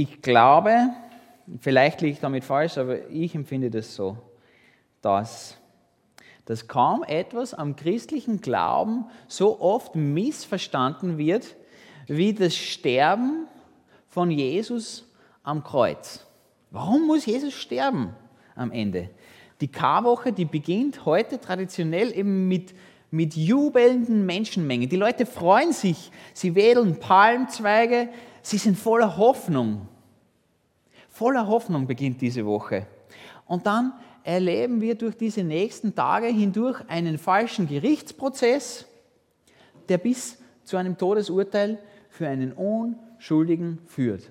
Ich glaube, vielleicht liege ich damit falsch, aber ich empfinde das so, dass, dass kaum etwas am christlichen Glauben so oft missverstanden wird, wie das Sterben von Jesus am Kreuz. Warum muss Jesus sterben am Ende? Die Karwoche, die beginnt heute traditionell eben mit, mit jubelnden Menschenmengen. Die Leute freuen sich, sie wedeln Palmzweige, sie sind voller Hoffnung. Voller Hoffnung beginnt diese Woche. Und dann erleben wir durch diese nächsten Tage hindurch einen falschen Gerichtsprozess, der bis zu einem Todesurteil für einen Unschuldigen führt.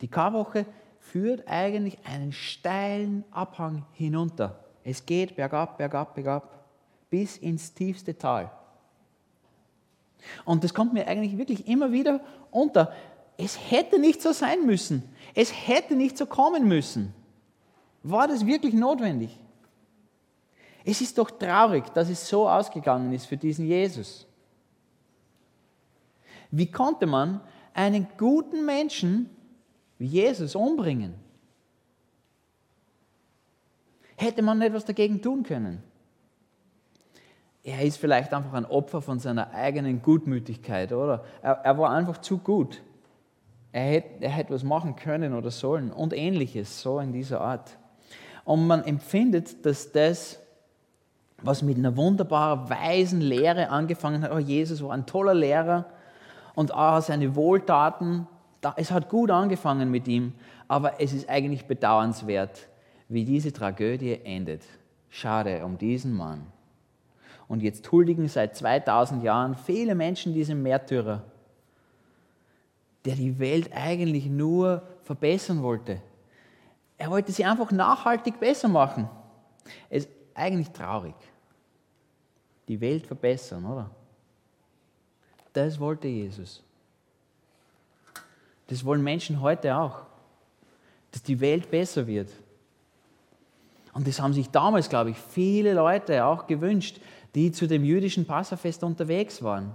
Die Karwoche führt eigentlich einen steilen Abhang hinunter. Es geht bergab, bergab, bergab, bis ins tiefste Tal. Und das kommt mir eigentlich wirklich immer wieder unter. Es hätte nicht so sein müssen. Es hätte nicht so kommen müssen. War das wirklich notwendig? Es ist doch traurig, dass es so ausgegangen ist für diesen Jesus. Wie konnte man einen guten Menschen wie Jesus umbringen? Hätte man etwas dagegen tun können? Er ist vielleicht einfach ein Opfer von seiner eigenen Gutmütigkeit, oder? Er, er war einfach zu gut. Er hätte, er hätte was machen können oder sollen und ähnliches, so in dieser Art. Und man empfindet, dass das, was mit einer wunderbar weisen Lehre angefangen hat, oh, Jesus war ein toller Lehrer und oh, seine Wohltaten, es hat gut angefangen mit ihm, aber es ist eigentlich bedauernswert, wie diese Tragödie endet. Schade um diesen Mann. Und jetzt huldigen seit 2000 Jahren viele Menschen diesem Märtyrer der die Welt eigentlich nur verbessern wollte. Er wollte sie einfach nachhaltig besser machen. Es ist eigentlich traurig. Die Welt verbessern, oder? Das wollte Jesus. Das wollen Menschen heute auch. Dass die Welt besser wird. Und das haben sich damals, glaube ich, viele Leute auch gewünscht, die zu dem jüdischen Passafest unterwegs waren.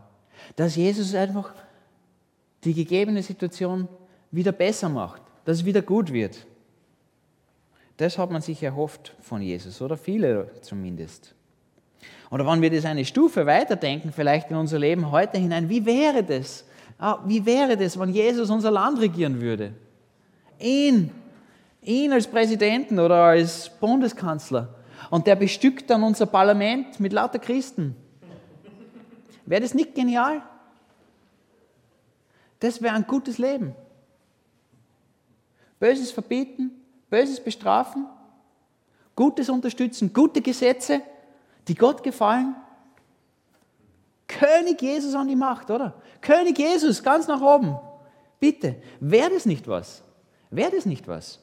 Dass Jesus einfach die gegebene Situation wieder besser macht, dass es wieder gut wird. Das hat man sich erhofft von Jesus, oder viele zumindest. Oder wenn wir das eine Stufe weiterdenken, vielleicht in unser Leben heute hinein, wie wäre das? Ah, wie wäre das, wenn Jesus unser Land regieren würde? Ihn, ihn als Präsidenten oder als Bundeskanzler. Und der bestückt dann unser Parlament mit lauter Christen. Wäre das nicht genial? Das wäre ein gutes Leben. Böses verbieten, Böses bestrafen, Gutes unterstützen, gute Gesetze, die Gott gefallen. König Jesus an die Macht, oder? König Jesus, ganz nach oben. Bitte, wäre das nicht was? Wäre das nicht was?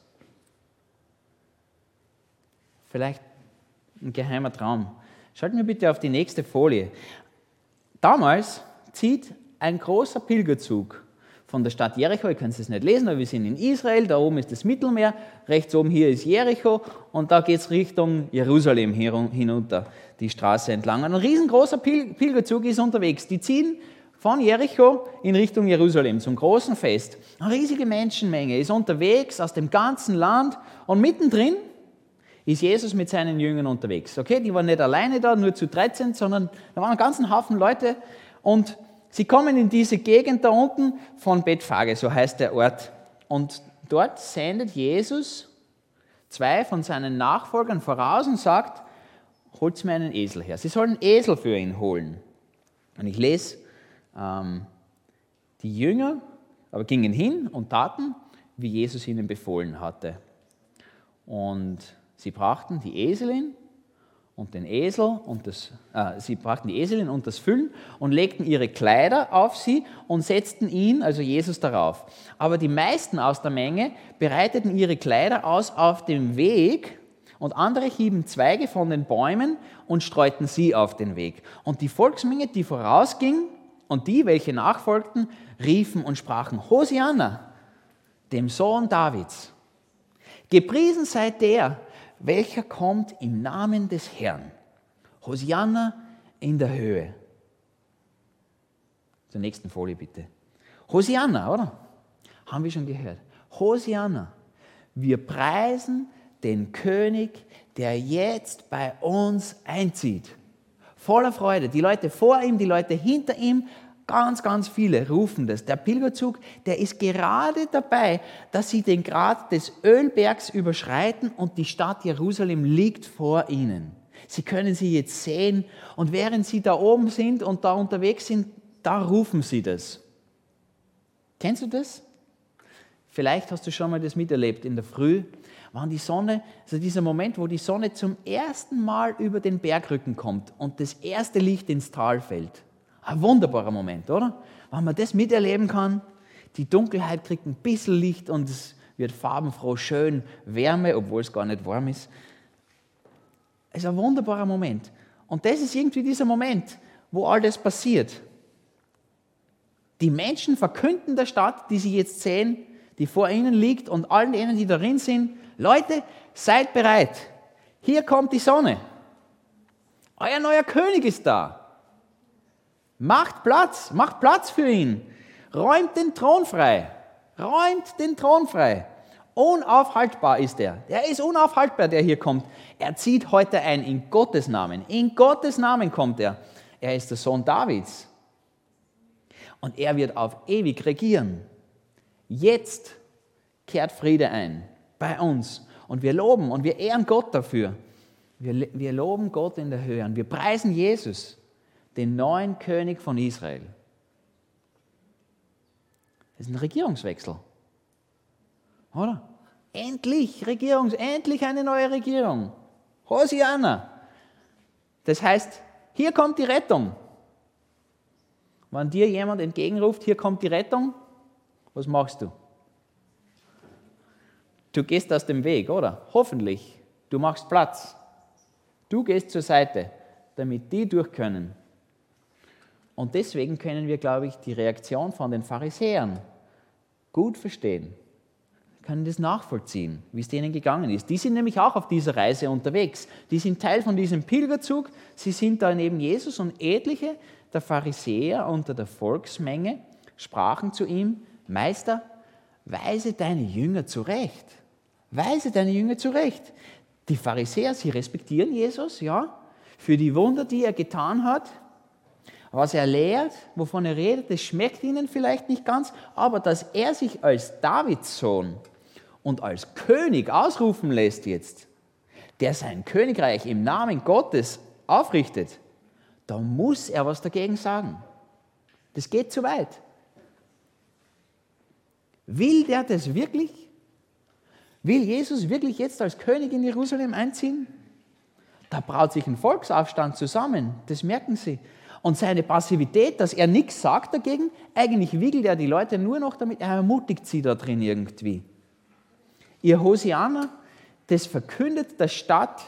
Vielleicht ein geheimer Traum. Schalten wir bitte auf die nächste Folie. Damals zieht ein großer Pilgerzug von der Stadt Jericho. Ihr könnt es nicht lesen, aber wir sind in Israel. Da oben ist das Mittelmeer. Rechts oben hier ist Jericho. Und da geht es Richtung Jerusalem hinunter, die Straße entlang. Ein riesengroßer Pilgerzug ist unterwegs. Die ziehen von Jericho in Richtung Jerusalem zum großen Fest. Eine riesige Menschenmenge ist unterwegs aus dem ganzen Land. Und mittendrin ist Jesus mit seinen Jüngern unterwegs. Okay, die waren nicht alleine da, nur zu 13, sondern da waren einen ganzen Haufen Leute. Und Sie kommen in diese Gegend da unten von Bethphage, so heißt der Ort. Und dort sendet Jesus zwei von seinen Nachfolgern voraus und sagt, holt mir einen Esel her. Sie sollen einen Esel für ihn holen. Und ich lese, ähm, die Jünger aber gingen hin und taten, wie Jesus ihnen befohlen hatte. Und sie brachten die Eselin und den Esel und das, äh, sie brachten die Eselin und das Füllen und legten ihre Kleider auf sie und setzten ihn, also Jesus, darauf. Aber die meisten aus der Menge bereiteten ihre Kleider aus auf dem Weg und andere hieben Zweige von den Bäumen und streuten sie auf den Weg. Und die Volksmenge, die vorausging und die, welche nachfolgten, riefen und sprachen, Hosianna, dem Sohn Davids. Gepriesen sei der, welcher kommt im Namen des Herrn. Hosianna in der Höhe. Zur nächsten Folie bitte. Hosianna, oder? haben wir schon gehört. Hosianna, wir preisen den König, der jetzt bei uns einzieht. Voller Freude. Die Leute vor ihm, die Leute hinter ihm, ganz, ganz viele rufen das. Der Pilgerzug, der ist gerade dabei, dass sie den Grat des Ölbergs überschreiten und die Stadt Jerusalem liegt vor ihnen. Sie können sie jetzt sehen und während sie da oben sind und da unterwegs sind, da rufen sie das. Kennst du das? Vielleicht hast du schon mal das miterlebt in der Früh, wann die Sonne, also dieser Moment, wo die Sonne zum ersten Mal über den Bergrücken kommt und das erste Licht ins Tal fällt. Ein wunderbarer Moment, oder? Wenn man das miterleben kann, die Dunkelheit kriegt ein bisschen Licht und es wird farbenfroh, schön, Wärme, obwohl es gar nicht warm ist. Es ist ein wunderbarer Moment. Und das ist irgendwie dieser Moment, wo all das passiert. Die Menschen verkünden der Stadt, die sie jetzt sehen, die vor ihnen liegt und allen denen, die darin sind, Leute, seid bereit. Hier kommt die Sonne. Euer neuer König ist da. Macht Platz, macht Platz für ihn. Räumt den Thron frei. Räumt den Thron frei. Unaufhaltbar ist er. Der ist unaufhaltbar, der hier kommt. Er zieht heute ein in Gottes Namen. In Gottes Namen kommt er. Er ist der Sohn Davids. Und er wird auf ewig regieren. Jetzt kehrt Friede ein bei uns. Und wir loben und wir ehren Gott dafür. Wir, wir loben Gott in der Höhe und wir preisen Jesus, den neuen König von Israel. Das ist ein Regierungswechsel. Oder? Endlich Regierung, endlich eine neue Regierung. Hosianna. Das heißt, hier kommt die Rettung. Wenn dir jemand entgegenruft, hier kommt die Rettung, was machst du? Du gehst aus dem Weg, oder? Hoffentlich. Du machst Platz. Du gehst zur Seite, damit die durch können. Und deswegen können wir, glaube ich, die Reaktion von den Pharisäern gut verstehen. Wir können das nachvollziehen, wie es denen gegangen ist. Die sind nämlich auch auf dieser Reise unterwegs. Die sind Teil von diesem Pilgerzug. Sie sind da neben Jesus und etliche der Pharisäer unter der Volksmenge sprachen zu ihm, Meister, weise deine Jünger zurecht. Weise deine Jünger zurecht. Die Pharisäer, sie respektieren Jesus, ja, für die Wunder, die er getan hat. Was er lehrt, wovon er redet, das schmeckt ihnen vielleicht nicht ganz, aber dass er sich als Davids Sohn und als König ausrufen lässt jetzt, der sein Königreich im Namen Gottes aufrichtet, da muss er was dagegen sagen. Das geht zu weit. Will der das wirklich? Will Jesus wirklich jetzt als König in Jerusalem einziehen? Da braut sich ein Volksaufstand zusammen, das merken Sie. Und seine Passivität, dass er nichts sagt dagegen, eigentlich wiegelt er die Leute nur noch damit, er ermutigt sie da drin irgendwie. Ihr Hosianer, das verkündet der Stadt,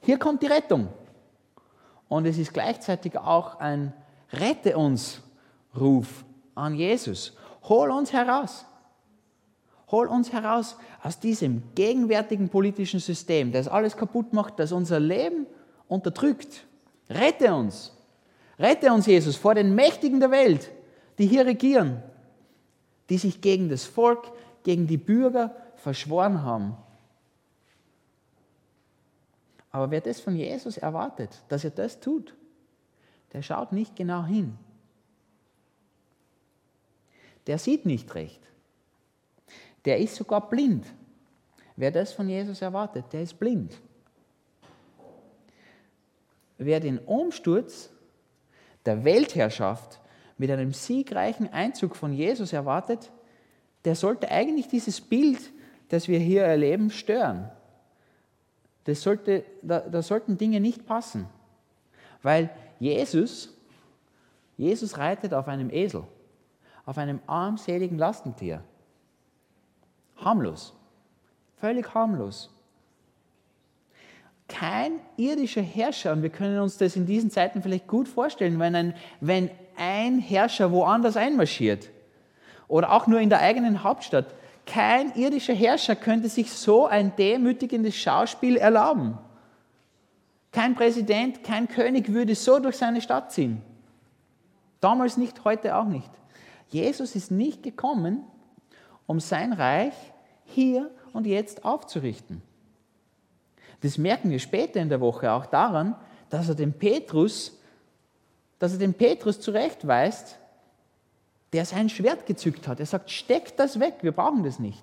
hier kommt die Rettung. Und es ist gleichzeitig auch ein Rette uns Ruf an Jesus. Hol uns heraus. Hol uns heraus aus diesem gegenwärtigen politischen System, das alles kaputt macht, das unser Leben unterdrückt. Rette uns. Rette uns, Jesus, vor den Mächtigen der Welt, die hier regieren, die sich gegen das Volk, gegen die Bürger verschworen haben. Aber wer das von Jesus erwartet, dass er das tut, der schaut nicht genau hin der sieht nicht recht. Der ist sogar blind. Wer das von Jesus erwartet, der ist blind. Wer den Umsturz der Weltherrschaft mit einem siegreichen Einzug von Jesus erwartet, der sollte eigentlich dieses Bild, das wir hier erleben, stören. Das sollte, da, da sollten Dinge nicht passen. Weil Jesus, Jesus reitet auf einem Esel auf einem armseligen Lastentier. Harmlos. Völlig harmlos. Kein irdischer Herrscher, und wir können uns das in diesen Zeiten vielleicht gut vorstellen, wenn ein, wenn ein Herrscher woanders einmarschiert oder auch nur in der eigenen Hauptstadt, kein irdischer Herrscher könnte sich so ein demütigendes Schauspiel erlauben. Kein Präsident, kein König würde so durch seine Stadt ziehen. Damals nicht, heute auch nicht. Jesus ist nicht gekommen, um sein Reich hier und jetzt aufzurichten. Das merken wir später in der Woche auch daran, dass er den Petrus, dass er den Petrus zurechtweist, der sein Schwert gezückt hat. Er sagt, steckt das weg, wir brauchen das nicht.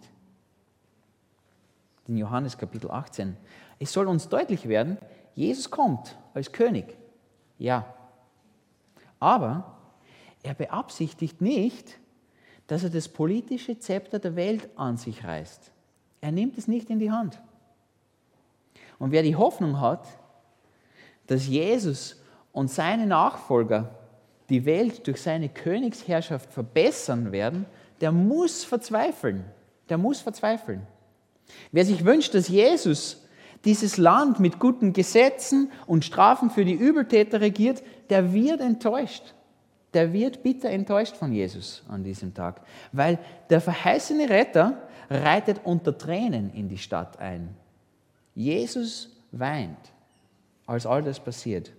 In Johannes Kapitel 18. Es soll uns deutlich werden, Jesus kommt als König. Ja. Aber er beabsichtigt nicht, dass er das politische Zepter der Welt an sich reißt. Er nimmt es nicht in die Hand. Und wer die Hoffnung hat, dass Jesus und seine Nachfolger die Welt durch seine Königsherrschaft verbessern werden, der muss verzweifeln. Der muss verzweifeln. Wer sich wünscht, dass Jesus dieses Land mit guten Gesetzen und Strafen für die Übeltäter regiert, der wird enttäuscht der wird bitter enttäuscht von Jesus an diesem Tag, weil der verheißene Retter reitet unter Tränen in die Stadt ein. Jesus weint, als all das passiert.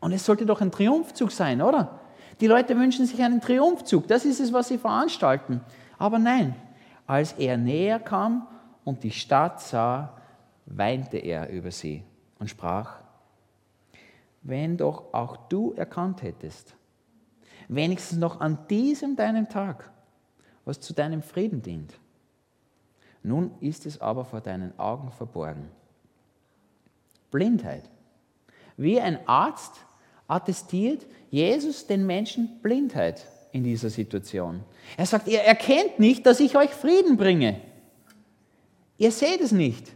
Und es sollte doch ein Triumphzug sein, oder? Die Leute wünschen sich einen Triumphzug, das ist es, was sie veranstalten. Aber nein, als er näher kam und die Stadt sah, weinte er über sie und sprach, wenn doch auch du erkannt hättest, wenigstens noch an diesem deinem Tag, was zu deinem Frieden dient. Nun ist es aber vor deinen Augen verborgen. Blindheit. Wie ein Arzt attestiert Jesus den Menschen Blindheit in dieser Situation. Er sagt, ihr erkennt nicht, dass ich euch Frieden bringe. Ihr seht es nicht.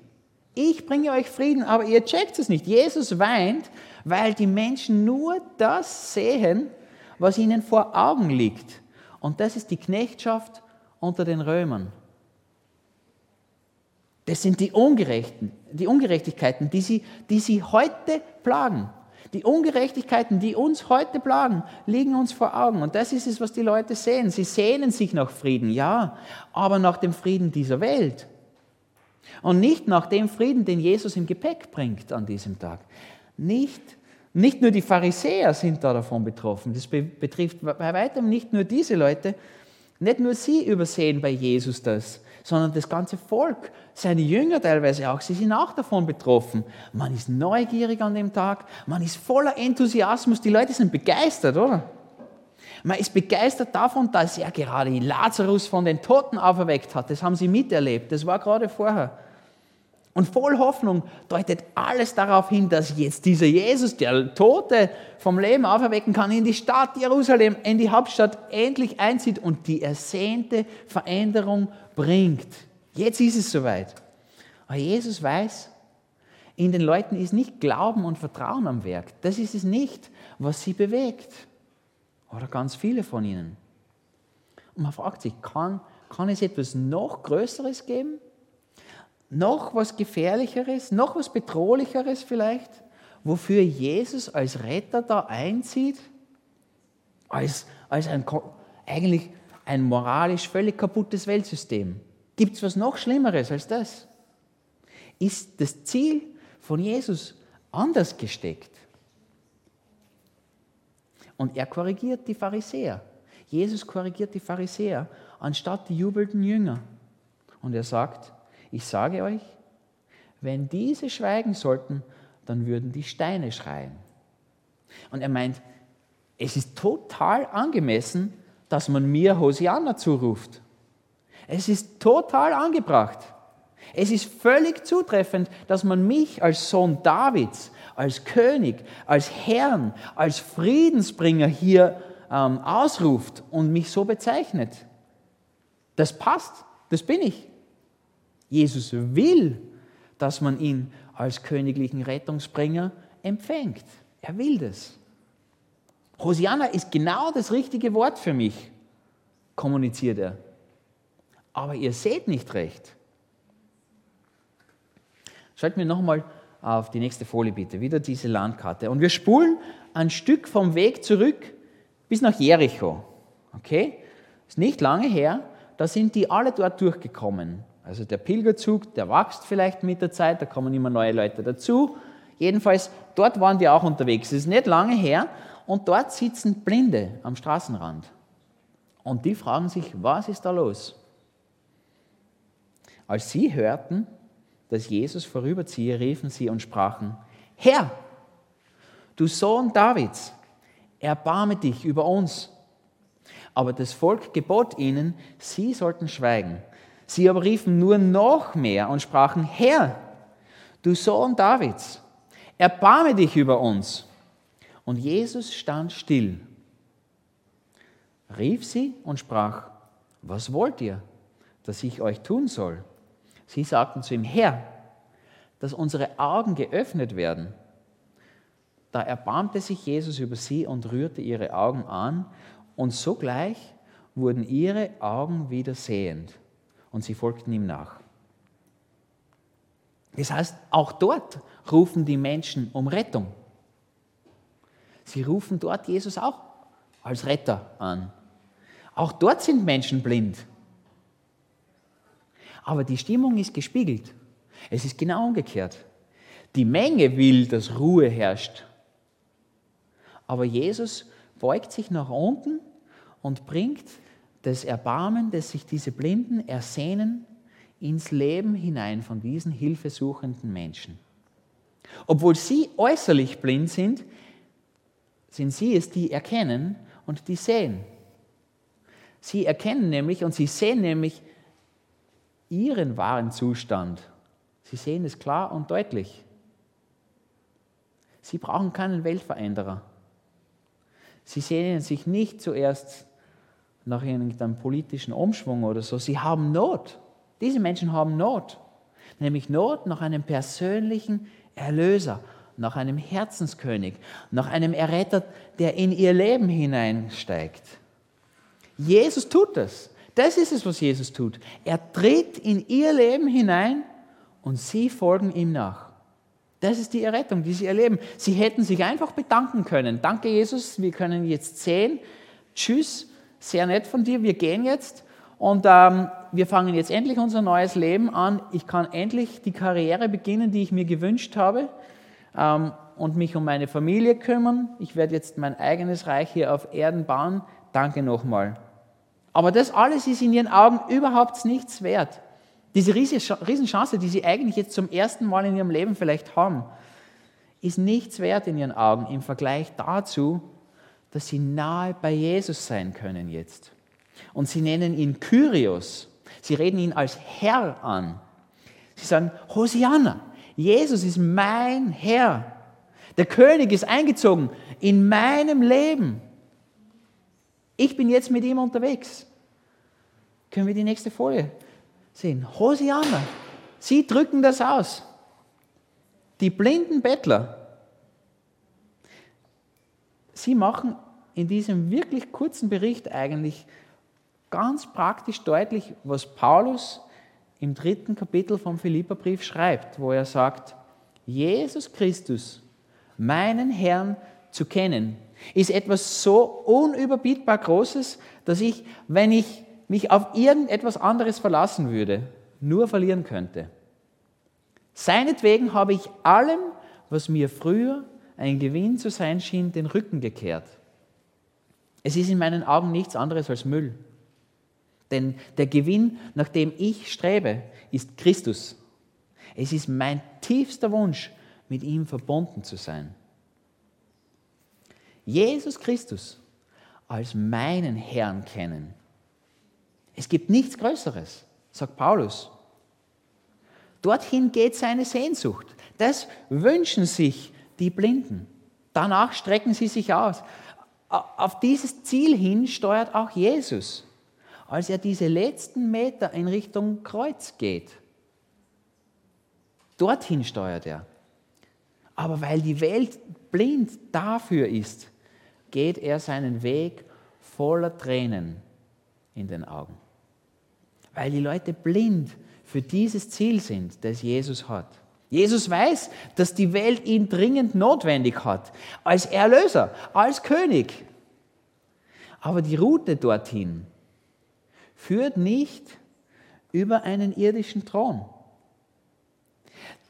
Ich bringe euch Frieden, aber ihr checkt es nicht. Jesus weint, weil die Menschen nur das sehen, was ihnen vor Augen liegt. Und das ist die Knechtschaft unter den Römern. Das sind die, Ungerechten, die Ungerechtigkeiten, die sie, die sie heute plagen. Die Ungerechtigkeiten, die uns heute plagen, liegen uns vor Augen. Und das ist es, was die Leute sehen. Sie sehnen sich nach Frieden, ja, aber nach dem Frieden dieser Welt. Und nicht nach dem Frieden, den Jesus im Gepäck bringt an diesem Tag. Nicht nicht nur die Pharisäer sind da davon betroffen. Das betrifft bei weitem nicht nur diese Leute. Nicht nur sie übersehen bei Jesus das, sondern das ganze Volk, seine Jünger teilweise auch. Sie sind auch davon betroffen. Man ist neugierig an dem Tag, man ist voller Enthusiasmus. Die Leute sind begeistert, oder? Man ist begeistert davon, dass er gerade Lazarus von den Toten auferweckt hat. Das haben sie miterlebt. Das war gerade vorher. Und voll Hoffnung deutet alles darauf hin, dass jetzt dieser Jesus, der Tote vom Leben auferwecken kann, in die Stadt Jerusalem, in die Hauptstadt endlich einzieht und die ersehnte Veränderung bringt. Jetzt ist es soweit. Aber Jesus weiß, in den Leuten ist nicht Glauben und Vertrauen am Werk. Das ist es nicht, was sie bewegt. Oder ganz viele von ihnen. Und man fragt sich, kann, kann es etwas noch Größeres geben? Noch was Gefährlicheres, noch was Bedrohlicheres vielleicht, wofür Jesus als Retter da einzieht, als, als ein, eigentlich ein moralisch völlig kaputtes Weltsystem. Gibt es was noch Schlimmeres als das? Ist das Ziel von Jesus anders gesteckt? Und er korrigiert die Pharisäer. Jesus korrigiert die Pharisäer anstatt die jubelnden Jünger. Und er sagt, ich sage euch, wenn diese schweigen sollten, dann würden die Steine schreien. Und er meint, es ist total angemessen, dass man mir Hosianna zuruft. Es ist total angebracht. Es ist völlig zutreffend, dass man mich als Sohn Davids, als König, als Herrn, als Friedensbringer hier ähm, ausruft und mich so bezeichnet. Das passt, das bin ich. Jesus will, dass man ihn als königlichen Rettungsbringer empfängt. Er will das. Hosianna ist genau das richtige Wort für mich, kommuniziert er. Aber ihr seht nicht recht. Schalten wir nochmal auf die nächste Folie bitte, wieder diese Landkarte. Und wir spulen ein Stück vom Weg zurück bis nach Jericho. Okay? Ist nicht lange her, da sind die alle dort durchgekommen. Also der Pilgerzug, der wächst vielleicht mit der Zeit, da kommen immer neue Leute dazu. Jedenfalls, dort waren die auch unterwegs. Es ist nicht lange her und dort sitzen Blinde am Straßenrand. Und die fragen sich, was ist da los? Als sie hörten, dass Jesus vorüberziehe, riefen sie und sprachen, Herr, du Sohn Davids, erbarme dich über uns. Aber das Volk gebot ihnen, sie sollten schweigen. Sie aber riefen nur noch mehr und sprachen, Herr, du Sohn Davids, erbarme dich über uns. Und Jesus stand still, rief sie und sprach, was wollt ihr, dass ich euch tun soll? Sie sagten zu ihm, Herr, dass unsere Augen geöffnet werden. Da erbarmte sich Jesus über sie und rührte ihre Augen an, und sogleich wurden ihre Augen wieder sehend, und sie folgten ihm nach. Das heißt, auch dort rufen die Menschen um Rettung. Sie rufen dort Jesus auch als Retter an. Auch dort sind Menschen blind. Aber die Stimmung ist gespiegelt. Es ist genau umgekehrt. Die Menge will, dass Ruhe herrscht. Aber Jesus beugt sich nach unten und bringt das Erbarmen, das sich diese Blinden ersehnen, ins Leben hinein von diesen hilfesuchenden Menschen. Obwohl sie äußerlich blind sind, sind sie es, die erkennen und die sehen. Sie erkennen nämlich und sie sehen nämlich ihren wahren Zustand. Sie sehen es klar und deutlich. Sie brauchen keinen Weltveränderer. Sie sehnen sich nicht zuerst nach irgendeinem politischen Umschwung oder so. Sie haben Not. Diese Menschen haben Not. Nämlich Not nach einem persönlichen Erlöser, nach einem Herzenskönig, nach einem Erretter, der in ihr Leben hineinsteigt. Jesus tut das. Das ist es, was Jesus tut. Er tritt in ihr Leben hinein und sie folgen ihm nach. Das ist die Errettung, die sie erleben. Sie hätten sich einfach bedanken können. Danke, Jesus, wir können jetzt sehen. Tschüss, sehr nett von dir, wir gehen jetzt und ähm, wir fangen jetzt endlich unser neues Leben an. Ich kann endlich die Karriere beginnen, die ich mir gewünscht habe ähm, und mich um meine Familie kümmern. Ich werde jetzt mein eigenes Reich hier auf Erden bauen. Danke nochmal. Aber das alles ist in ihren Augen überhaupt nichts wert. Diese Riesenchance, die sie eigentlich jetzt zum ersten Mal in ihrem Leben vielleicht haben, ist nichts wert in ihren Augen im Vergleich dazu, dass sie nahe bei Jesus sein können jetzt. Und sie nennen ihn Kyrios. Sie reden ihn als Herr an. Sie sagen, Hosianna, Jesus ist mein Herr. Der König ist eingezogen in meinem Leben. Ich bin jetzt mit ihm unterwegs. Können wir die nächste Folie sehen? Hosiana. Sie drücken das aus. Die blinden Bettler. Sie machen in diesem wirklich kurzen Bericht eigentlich ganz praktisch deutlich, was Paulus im dritten Kapitel vom Philipperbrief schreibt, wo er sagt, Jesus Christus, meinen Herrn zu kennen, ist etwas so unüberbietbar Großes, dass ich, wenn ich mich auf irgendetwas anderes verlassen würde, nur verlieren könnte. Seinetwegen habe ich allem, was mir früher ein Gewinn zu sein schien, den Rücken gekehrt. Es ist in meinen Augen nichts anderes als Müll. Denn der Gewinn, nach dem ich strebe, ist Christus. Es ist mein tiefster Wunsch, mit ihm verbunden zu sein. Jesus Christus als meinen Herrn kennen. Es gibt nichts Größeres, sagt Paulus. Dorthin geht seine Sehnsucht. Das wünschen sich die Blinden. Danach strecken sie sich aus. Auf dieses Ziel hin steuert auch Jesus, als er diese letzten Meter in Richtung Kreuz geht. Dorthin steuert er. Aber weil die Welt blind dafür ist, geht er seinen Weg voller Tränen in den Augen. Weil die Leute blind für dieses Ziel sind, das Jesus hat. Jesus weiß, dass die Welt ihn dringend notwendig hat, als Erlöser, als König. Aber die Route dorthin führt nicht über einen irdischen Thron.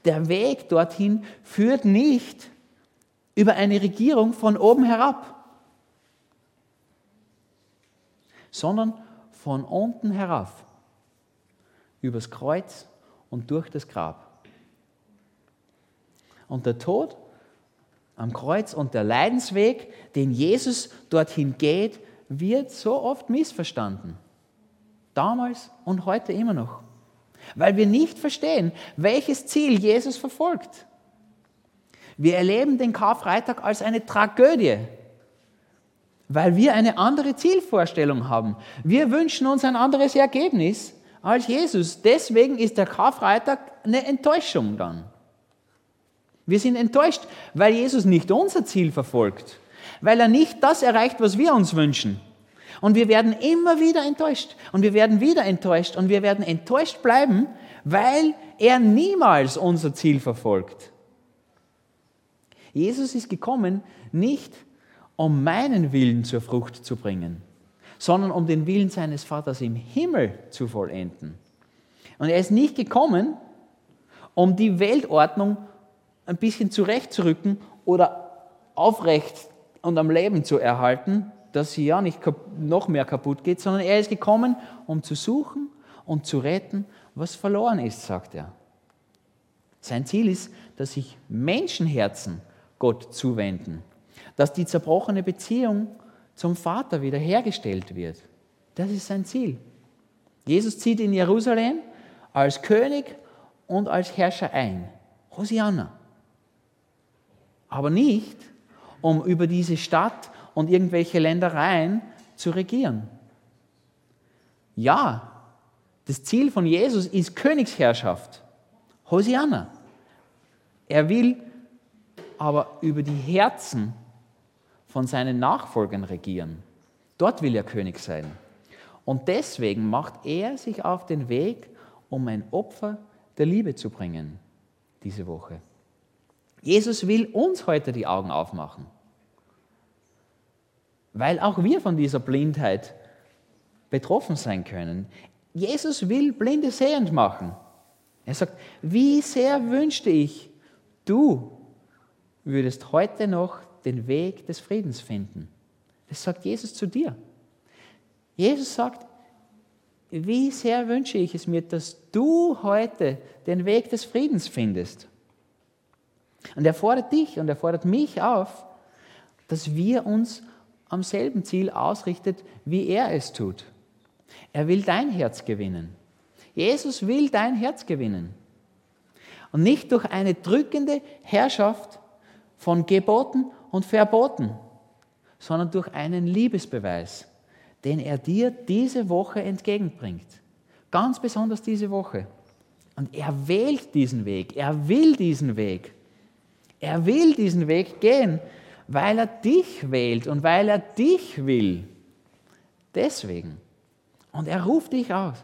Der Weg dorthin führt nicht über eine Regierung von oben herab. sondern von unten herauf übers Kreuz und durch das Grab. Und der Tod am Kreuz und der Leidensweg, den Jesus dorthin geht, wird so oft missverstanden. Damals und heute immer noch. Weil wir nicht verstehen, welches Ziel Jesus verfolgt. Wir erleben den Karfreitag als eine Tragödie, weil wir eine andere Zielvorstellung haben. Wir wünschen uns ein anderes Ergebnis als Jesus. Deswegen ist der Karfreitag eine Enttäuschung dann. Wir sind enttäuscht, weil Jesus nicht unser Ziel verfolgt, weil er nicht das erreicht, was wir uns wünschen. Und wir werden immer wieder enttäuscht und wir werden wieder enttäuscht und wir werden enttäuscht bleiben, weil er niemals unser Ziel verfolgt. Jesus ist gekommen, nicht um meinen Willen zur Frucht zu bringen, sondern um den Willen seines Vaters im Himmel zu vollenden. Und er ist nicht gekommen, um die Weltordnung ein bisschen zurechtzurücken oder aufrecht und am Leben zu erhalten, dass sie ja nicht noch mehr kaputt geht, sondern er ist gekommen, um zu suchen und zu retten, was verloren ist, sagt er. Sein Ziel ist, dass sich Menschenherzen Gott zuwenden, dass die zerbrochene Beziehung zum Vater wiederhergestellt wird. Das ist sein Ziel. Jesus zieht in Jerusalem als König und als Herrscher ein. Hosianna. Aber nicht, um über diese Stadt und irgendwelche Ländereien zu regieren. Ja, das Ziel von Jesus ist Königsherrschaft. Hosianna. Er will aber über die Herzen von seinen Nachfolgern regieren. Dort will er König sein. Und deswegen macht er sich auf den Weg, um ein Opfer der Liebe zu bringen, diese Woche. Jesus will uns heute die Augen aufmachen, weil auch wir von dieser Blindheit betroffen sein können. Jesus will Blinde sehend machen. Er sagt, wie sehr wünschte ich, du würdest heute noch den Weg des Friedens finden. Das sagt Jesus zu dir. Jesus sagt, wie sehr wünsche ich es mir, dass du heute den Weg des Friedens findest. Und er fordert dich und er fordert mich auf, dass wir uns am selben Ziel ausrichtet, wie er es tut. Er will dein Herz gewinnen. Jesus will dein Herz gewinnen. Und nicht durch eine drückende Herrschaft von Geboten und Verboten, sondern durch einen Liebesbeweis, den er dir diese Woche entgegenbringt. Ganz besonders diese Woche. Und er wählt diesen Weg, er will diesen Weg. Er will diesen Weg gehen, weil er dich wählt und weil er dich will. Deswegen. Und er ruft dich aus.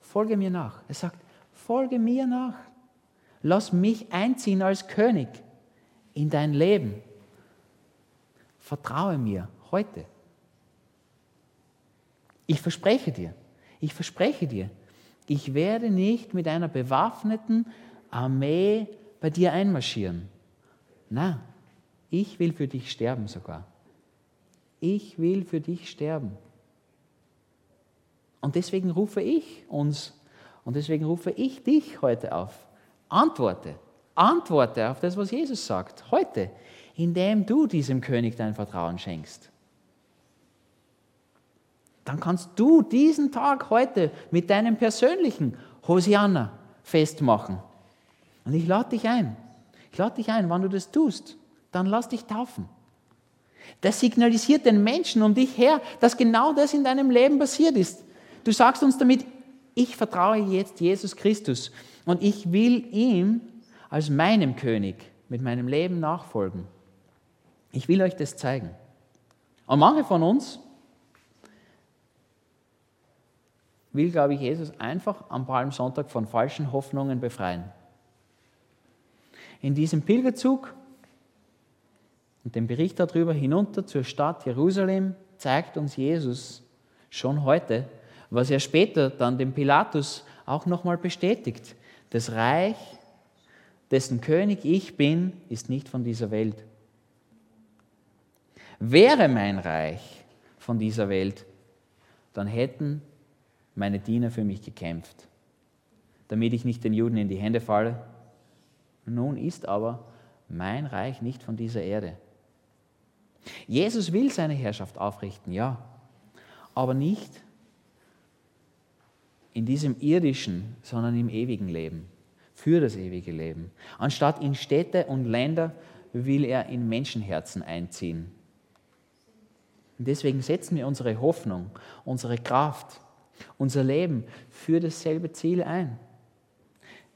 Folge mir nach. Er sagt, folge mir nach. Lass mich einziehen als König in dein Leben. Vertraue mir heute. Ich verspreche dir, ich verspreche dir, ich werde nicht mit einer bewaffneten Armee bei dir einmarschieren. Na, ich will für dich sterben sogar. Ich will für dich sterben. Und deswegen rufe ich uns und deswegen rufe ich dich heute auf. Antworte. Antworte auf das, was Jesus sagt, heute, indem du diesem König dein Vertrauen schenkst. Dann kannst du diesen Tag heute mit deinem persönlichen Hosianna festmachen. Und ich lade dich ein. Ich lade dich ein, wann du das tust, dann lass dich taufen. Das signalisiert den Menschen um dich her, dass genau das in deinem Leben passiert ist. Du sagst uns damit, ich vertraue jetzt Jesus Christus und ich will ihm als meinem König mit meinem Leben nachfolgen. Ich will euch das zeigen. Und manche von uns will, glaube ich, Jesus einfach am Palmsonntag von falschen Hoffnungen befreien. In diesem Pilgerzug und dem Bericht darüber hinunter zur Stadt Jerusalem zeigt uns Jesus schon heute, was er später dann dem Pilatus auch nochmal bestätigt. Das Reich dessen König ich bin, ist nicht von dieser Welt. Wäre mein Reich von dieser Welt, dann hätten meine Diener für mich gekämpft. damit ich nicht den Juden in die Hände falle. Nun ist aber mein Reich nicht von dieser Erde. Jesus will seine Herrschaft aufrichten, ja, aber nicht in diesem irdischen, sondern im ewigen Leben, für das ewige Leben. Anstatt in Städte und Länder will er in Menschenherzen einziehen. Und deswegen setzen wir unsere Hoffnung, unsere Kraft, unser Leben für dasselbe Ziel ein.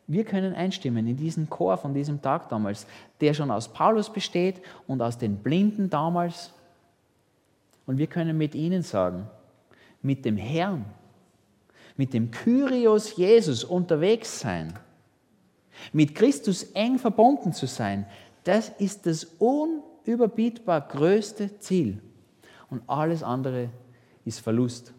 Wir können einstimmen in diesen Chor von diesem Tag damals, der schon aus Paulus besteht und aus den Blinden damals. Und wir können mit ihnen sagen, mit dem Herrn, mit dem Kyrios Jesus unterwegs sein, mit Christus eng verbunden zu sein, das ist das unüberbietbar größte Ziel. Und alles andere ist Verlust.